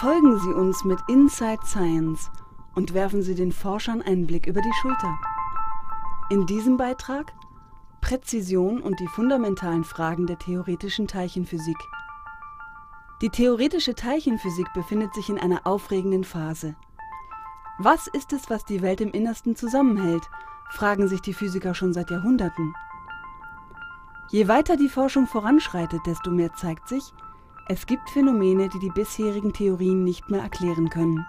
Folgen Sie uns mit Inside Science und werfen Sie den Forschern einen Blick über die Schulter. In diesem Beitrag Präzision und die fundamentalen Fragen der theoretischen Teilchenphysik. Die theoretische Teilchenphysik befindet sich in einer aufregenden Phase. Was ist es, was die Welt im Innersten zusammenhält, fragen sich die Physiker schon seit Jahrhunderten. Je weiter die Forschung voranschreitet, desto mehr zeigt sich, es gibt Phänomene, die die bisherigen Theorien nicht mehr erklären können.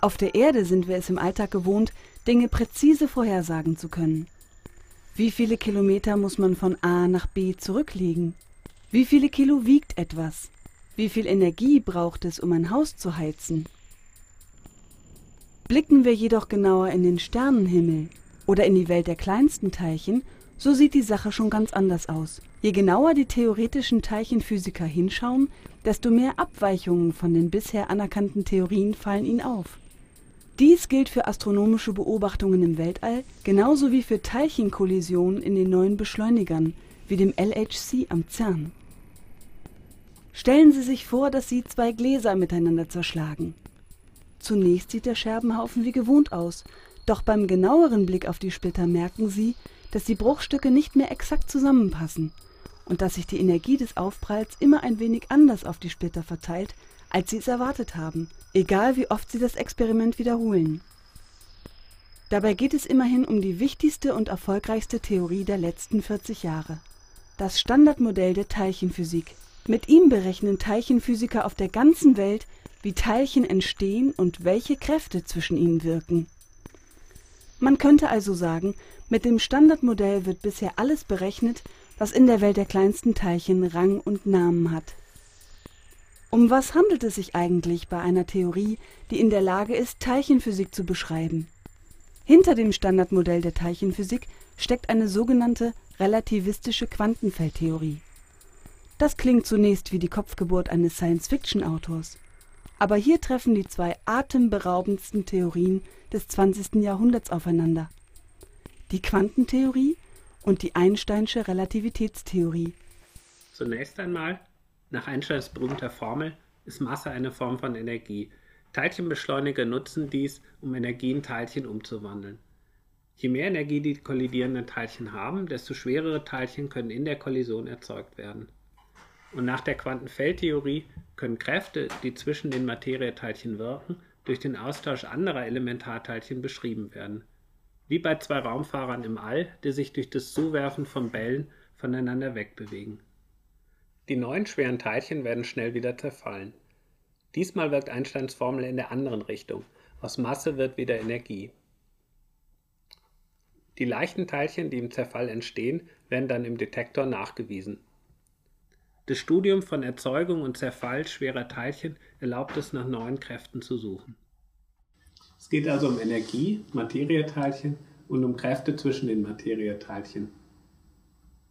Auf der Erde sind wir es im Alltag gewohnt, Dinge präzise vorhersagen zu können. Wie viele Kilometer muss man von A nach B zurücklegen? Wie viele Kilo wiegt etwas? Wie viel Energie braucht es, um ein Haus zu heizen? Blicken wir jedoch genauer in den Sternenhimmel oder in die Welt der kleinsten Teilchen, so sieht die Sache schon ganz anders aus. Je genauer die theoretischen Teilchenphysiker hinschauen, desto mehr Abweichungen von den bisher anerkannten Theorien fallen ihnen auf. Dies gilt für astronomische Beobachtungen im Weltall genauso wie für Teilchenkollisionen in den neuen Beschleunigern wie dem LHC am CERN. Stellen Sie sich vor, dass Sie zwei Gläser miteinander zerschlagen. Zunächst sieht der Scherbenhaufen wie gewohnt aus, doch beim genaueren Blick auf die Splitter merken Sie, dass die Bruchstücke nicht mehr exakt zusammenpassen und dass sich die Energie des Aufpralls immer ein wenig anders auf die Splitter verteilt, als Sie es erwartet haben egal wie oft sie das Experiment wiederholen. Dabei geht es immerhin um die wichtigste und erfolgreichste Theorie der letzten 40 Jahre, das Standardmodell der Teilchenphysik. Mit ihm berechnen Teilchenphysiker auf der ganzen Welt, wie Teilchen entstehen und welche Kräfte zwischen ihnen wirken. Man könnte also sagen, mit dem Standardmodell wird bisher alles berechnet, was in der Welt der kleinsten Teilchen Rang und Namen hat um was handelt es sich eigentlich bei einer Theorie, die in der Lage ist, Teilchenphysik zu beschreiben? Hinter dem Standardmodell der Teilchenphysik steckt eine sogenannte relativistische Quantenfeldtheorie. Das klingt zunächst wie die Kopfgeburt eines Science-Fiction-Autors. Aber hier treffen die zwei atemberaubendsten Theorien des 20. Jahrhunderts aufeinander. Die Quantentheorie und die Einsteinsche Relativitätstheorie. Zunächst einmal nach Einsteins berühmter Formel ist Masse eine Form von Energie. Teilchenbeschleuniger nutzen dies, um Energie in Teilchen umzuwandeln. Je mehr Energie die kollidierenden Teilchen haben, desto schwerere Teilchen können in der Kollision erzeugt werden. Und nach der Quantenfeldtheorie können Kräfte, die zwischen den Materieteilchen wirken, durch den Austausch anderer Elementarteilchen beschrieben werden. Wie bei zwei Raumfahrern im All, die sich durch das Zuwerfen von Bällen voneinander wegbewegen. Die neuen schweren Teilchen werden schnell wieder zerfallen. Diesmal wirkt Einsteins Formel in der anderen Richtung. Aus Masse wird wieder Energie. Die leichten Teilchen, die im Zerfall entstehen, werden dann im Detektor nachgewiesen. Das Studium von Erzeugung und Zerfall schwerer Teilchen erlaubt es, nach neuen Kräften zu suchen. Es geht also um Energie, Materieteilchen und um Kräfte zwischen den Materieteilchen.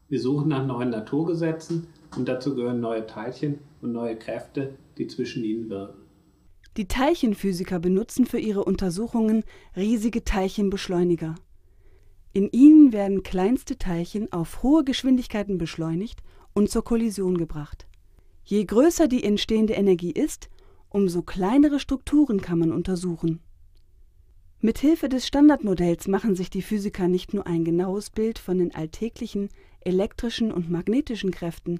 Wir suchen nach neuen Naturgesetzen und dazu gehören neue Teilchen und neue Kräfte, die zwischen ihnen wirken. Die Teilchenphysiker benutzen für ihre Untersuchungen riesige Teilchenbeschleuniger. In ihnen werden kleinste Teilchen auf hohe Geschwindigkeiten beschleunigt und zur Kollision gebracht. Je größer die entstehende Energie ist, umso kleinere Strukturen kann man untersuchen. Mit Hilfe des Standardmodells machen sich die Physiker nicht nur ein genaues Bild von den alltäglichen elektrischen und magnetischen Kräften,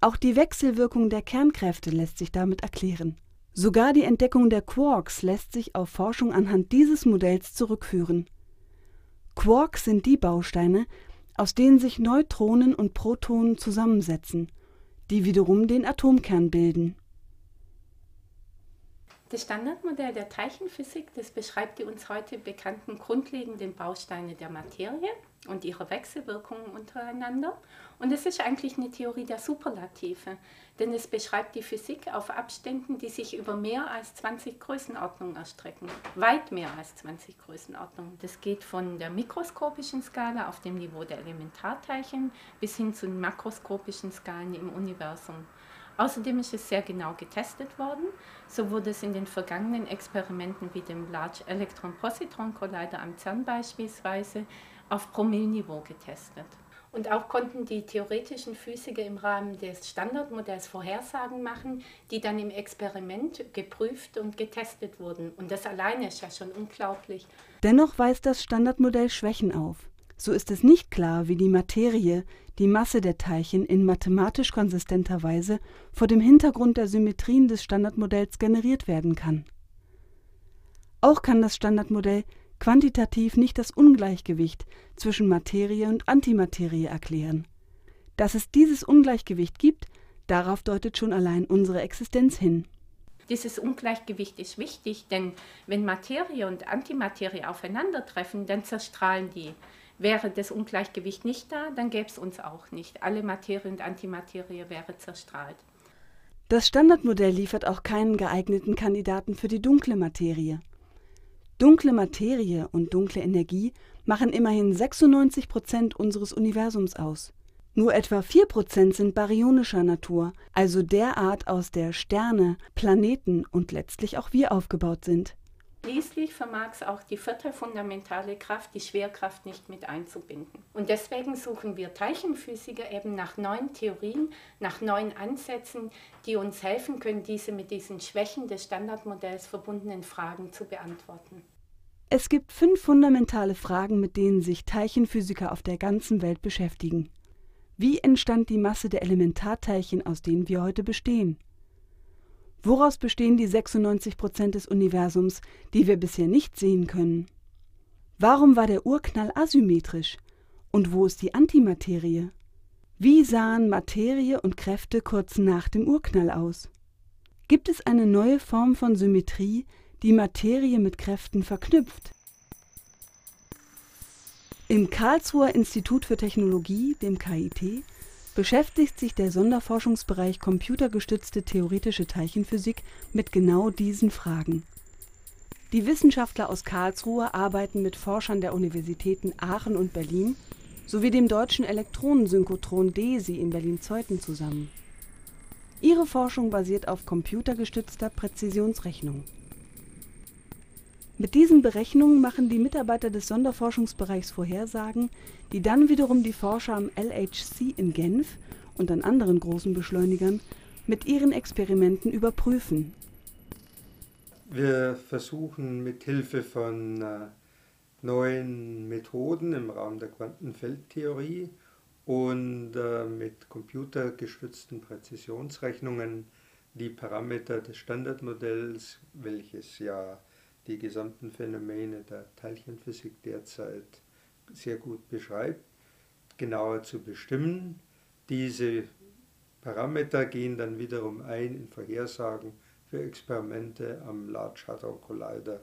auch die Wechselwirkung der Kernkräfte lässt sich damit erklären. Sogar die Entdeckung der Quarks lässt sich auf Forschung anhand dieses Modells zurückführen. Quarks sind die Bausteine, aus denen sich Neutronen und Protonen zusammensetzen, die wiederum den Atomkern bilden. Das Standardmodell der Teilchenphysik, das beschreibt die uns heute bekannten grundlegenden Bausteine der Materie und ihre Wechselwirkungen untereinander. Und es ist eigentlich eine Theorie der Superlative, denn es beschreibt die Physik auf Abständen, die sich über mehr als 20 Größenordnungen erstrecken. Weit mehr als 20 Größenordnungen. Das geht von der mikroskopischen Skala auf dem Niveau der Elementarteilchen bis hin zu den makroskopischen Skalen im Universum. Außerdem ist es sehr genau getestet worden. So wurde es in den vergangenen Experimenten wie dem Large Electron Positron Collider am CERN beispielsweise auf Promilleniveau getestet. Und auch konnten die theoretischen Physiker im Rahmen des Standardmodells Vorhersagen machen, die dann im Experiment geprüft und getestet wurden. Und das alleine ist ja schon unglaublich. Dennoch weist das Standardmodell Schwächen auf. So ist es nicht klar, wie die Materie, die Masse der Teilchen in mathematisch konsistenter Weise vor dem Hintergrund der Symmetrien des Standardmodells generiert werden kann. Auch kann das Standardmodell quantitativ nicht das Ungleichgewicht zwischen Materie und Antimaterie erklären. Dass es dieses Ungleichgewicht gibt, darauf deutet schon allein unsere Existenz hin. Dieses Ungleichgewicht ist wichtig, denn wenn Materie und Antimaterie aufeinandertreffen, dann zerstrahlen die. Wäre das Ungleichgewicht nicht da, dann gäbe es uns auch nicht. Alle Materie und Antimaterie wäre zerstrahlt. Das Standardmodell liefert auch keinen geeigneten Kandidaten für die dunkle Materie. Dunkle Materie und dunkle Energie machen immerhin 96 Prozent unseres Universums aus. Nur etwa 4 Prozent sind baryonischer Natur, also der Art, aus der Sterne, Planeten und letztlich auch wir aufgebaut sind. Schließlich vermag es auch die vierte fundamentale Kraft, die Schwerkraft, nicht mit einzubinden. Und deswegen suchen wir Teilchenphysiker eben nach neuen Theorien, nach neuen Ansätzen, die uns helfen können, diese mit diesen Schwächen des Standardmodells verbundenen Fragen zu beantworten. Es gibt fünf fundamentale Fragen, mit denen sich Teilchenphysiker auf der ganzen Welt beschäftigen. Wie entstand die Masse der Elementarteilchen, aus denen wir heute bestehen? Woraus bestehen die 96 Prozent des Universums, die wir bisher nicht sehen können? Warum war der Urknall asymmetrisch? Und wo ist die Antimaterie? Wie sahen Materie und Kräfte kurz nach dem Urknall aus? Gibt es eine neue Form von Symmetrie, die Materie mit Kräften verknüpft? Im Karlsruher Institut für Technologie, dem KIT, beschäftigt sich der Sonderforschungsbereich Computergestützte theoretische Teilchenphysik mit genau diesen Fragen. Die Wissenschaftler aus Karlsruhe arbeiten mit Forschern der Universitäten Aachen und Berlin sowie dem deutschen Elektronensynchrotron DESI in Berlin-Zeuthen zusammen. Ihre Forschung basiert auf computergestützter Präzisionsrechnung. Mit diesen Berechnungen machen die Mitarbeiter des Sonderforschungsbereichs Vorhersagen, die dann wiederum die Forscher am LHC in Genf und an anderen großen Beschleunigern mit ihren Experimenten überprüfen. Wir versuchen mit Hilfe von äh, neuen Methoden im Rahmen der Quantenfeldtheorie und äh, mit computergestützten Präzisionsrechnungen die Parameter des Standardmodells, welches ja die gesamten Phänomene der Teilchenphysik derzeit sehr gut beschreibt, genauer zu bestimmen. Diese Parameter gehen dann wiederum ein in Vorhersagen für Experimente am Large Hadron Collider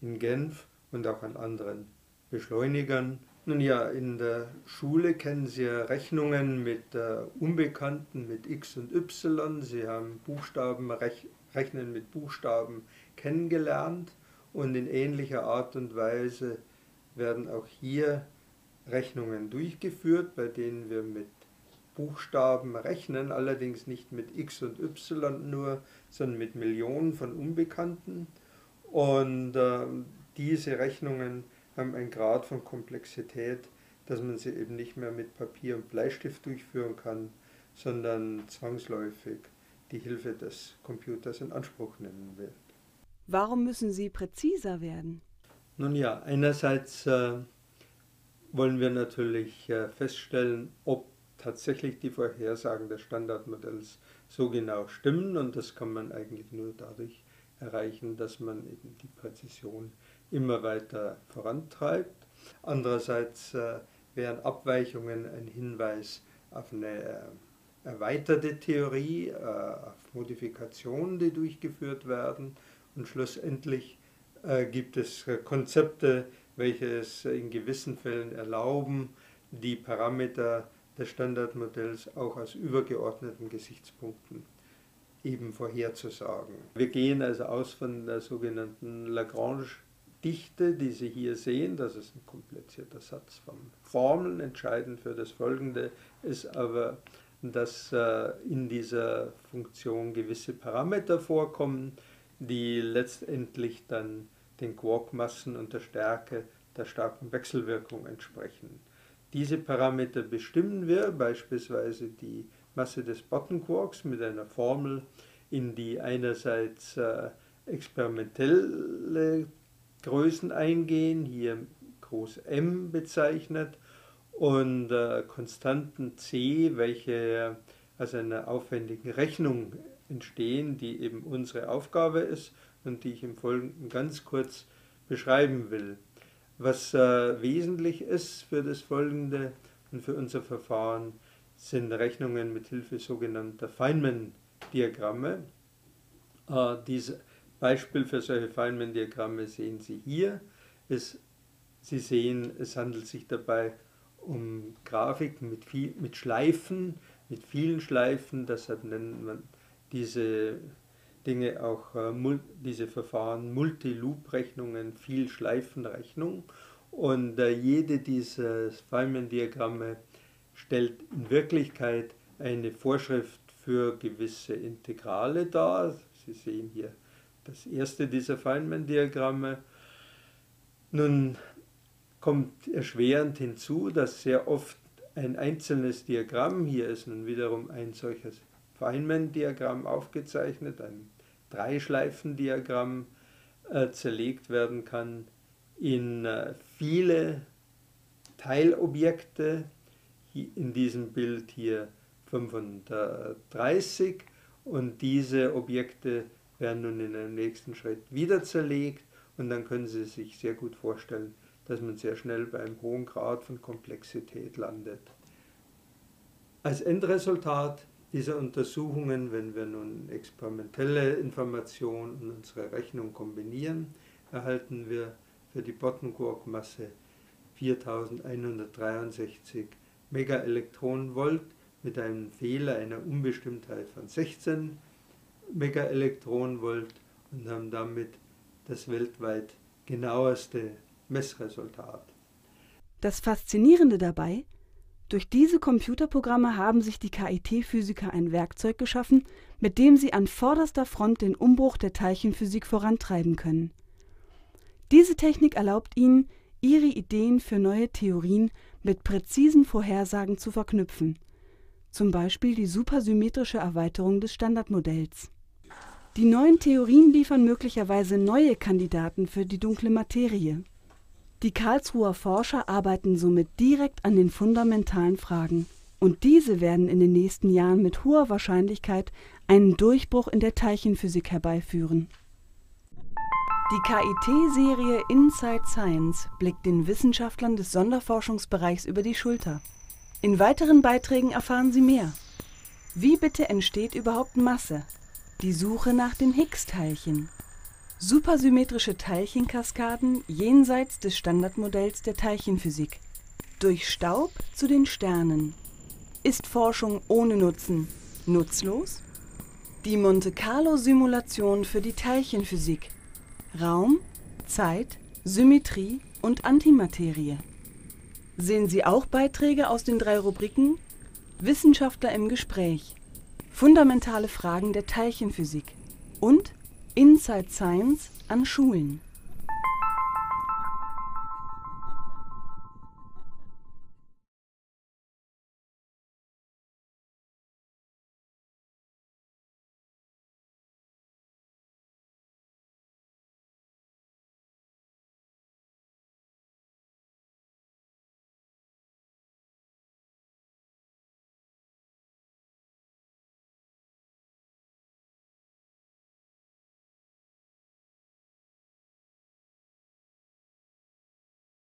in Genf und auch an anderen Beschleunigern. Nun ja, in der Schule kennen Sie ja Rechnungen mit äh, Unbekannten, mit x und y. Sie haben Buchstaben, rech Rechnen mit Buchstaben kennengelernt. Und in ähnlicher Art und Weise werden auch hier Rechnungen durchgeführt, bei denen wir mit Buchstaben rechnen, allerdings nicht mit x und y nur, sondern mit Millionen von Unbekannten. Und äh, diese Rechnungen haben einen Grad von Komplexität, dass man sie eben nicht mehr mit Papier und Bleistift durchführen kann, sondern zwangsläufig die Hilfe des Computers in Anspruch nehmen will. Warum müssen sie präziser werden? Nun ja, einerseits äh, wollen wir natürlich äh, feststellen, ob tatsächlich die Vorhersagen des Standardmodells so genau stimmen und das kann man eigentlich nur dadurch erreichen, dass man eben die Präzision immer weiter vorantreibt. Andererseits äh, wären Abweichungen ein Hinweis auf eine äh, erweiterte Theorie, äh, auf Modifikationen, die durchgeführt werden und schlussendlich äh, gibt es äh, Konzepte, welche es in gewissen Fällen erlauben, die Parameter des Standardmodells auch aus übergeordneten Gesichtspunkten eben vorherzusagen. Wir gehen also aus von der sogenannten Lagrange-Dichte, die Sie hier sehen. Das ist ein komplizierter Satz von Formeln. Entscheidend für das Folgende ist aber, dass äh, in dieser Funktion gewisse Parameter vorkommen, die letztendlich dann den Quarkmassen und der Stärke der starken Wechselwirkung entsprechen. Diese Parameter bestimmen wir, beispielsweise die Masse des Bottenquarks mit einer Formel, in die einerseits äh, experimentelle Größen eingehen, hier groß M bezeichnet, und äh, Konstanten C, welche aus einer aufwendigen Rechnung entstehen, die eben unsere Aufgabe ist und die ich im Folgenden ganz kurz beschreiben will. Was äh, wesentlich ist für das Folgende und für unser Verfahren, sind Rechnungen mit Hilfe sogenannter Feynman-Diagramme. Äh, dieses Beispiel für solche Feynman-Diagramme sehen Sie hier. Es, Sie sehen, es handelt sich dabei um Grafiken mit, viel, mit Schleifen, mit vielen Schleifen. Deshalb nennt man diese Dinge auch, äh, diese Verfahren Multi-Loop-Rechnungen, Viel-Schleifen-Rechnung. Und äh, jede dieser Feynman-Diagramme stellt in Wirklichkeit eine Vorschrift für gewisse Integrale dar. Sie sehen hier das erste dieser Feynman-Diagramme. Nun kommt erschwerend hinzu, dass sehr oft ein einzelnes Diagramm, hier ist nun wiederum ein solches Feynman-Diagramm aufgezeichnet, ein Dreischleifendiagramm, äh, zerlegt werden kann in äh, viele Teilobjekte, in diesem Bild hier 35 und diese Objekte werden nun in einem nächsten Schritt wieder zerlegt. Und dann können Sie sich sehr gut vorstellen, dass man sehr schnell bei einem hohen Grad von Komplexität landet. Als Endresultat dieser Untersuchungen, wenn wir nun experimentelle Informationen und unsere Rechnung kombinieren, erhalten wir für die Bottenquark-Masse 4163 Megaelektronenvolt mit einem Fehler einer Unbestimmtheit von 16 Megaelektronenvolt und haben damit das weltweit genaueste Messresultat. Das Faszinierende dabei, durch diese Computerprogramme haben sich die KIT-Physiker ein Werkzeug geschaffen, mit dem sie an vorderster Front den Umbruch der Teilchenphysik vorantreiben können. Diese Technik erlaubt ihnen, ihre Ideen für neue Theorien mit präzisen Vorhersagen zu verknüpfen, zum Beispiel die supersymmetrische Erweiterung des Standardmodells. Die neuen Theorien liefern möglicherweise neue Kandidaten für die dunkle Materie. Die Karlsruher Forscher arbeiten somit direkt an den fundamentalen Fragen, und diese werden in den nächsten Jahren mit hoher Wahrscheinlichkeit einen Durchbruch in der Teilchenphysik herbeiführen. Die KIT-Serie Inside Science blickt den Wissenschaftlern des Sonderforschungsbereichs über die Schulter. In weiteren Beiträgen erfahren Sie mehr. Wie bitte entsteht überhaupt Masse? Die Suche nach dem Higgs-Teilchen. Supersymmetrische Teilchenkaskaden jenseits des Standardmodells der Teilchenphysik. Durch Staub zu den Sternen. Ist Forschung ohne Nutzen nutzlos? Die Monte-Carlo-Simulation für die Teilchenphysik. Raum, Zeit, Symmetrie und Antimaterie. Sehen Sie auch Beiträge aus den drei Rubriken Wissenschaftler im Gespräch, fundamentale Fragen der Teilchenphysik und Inside Science an Schulen.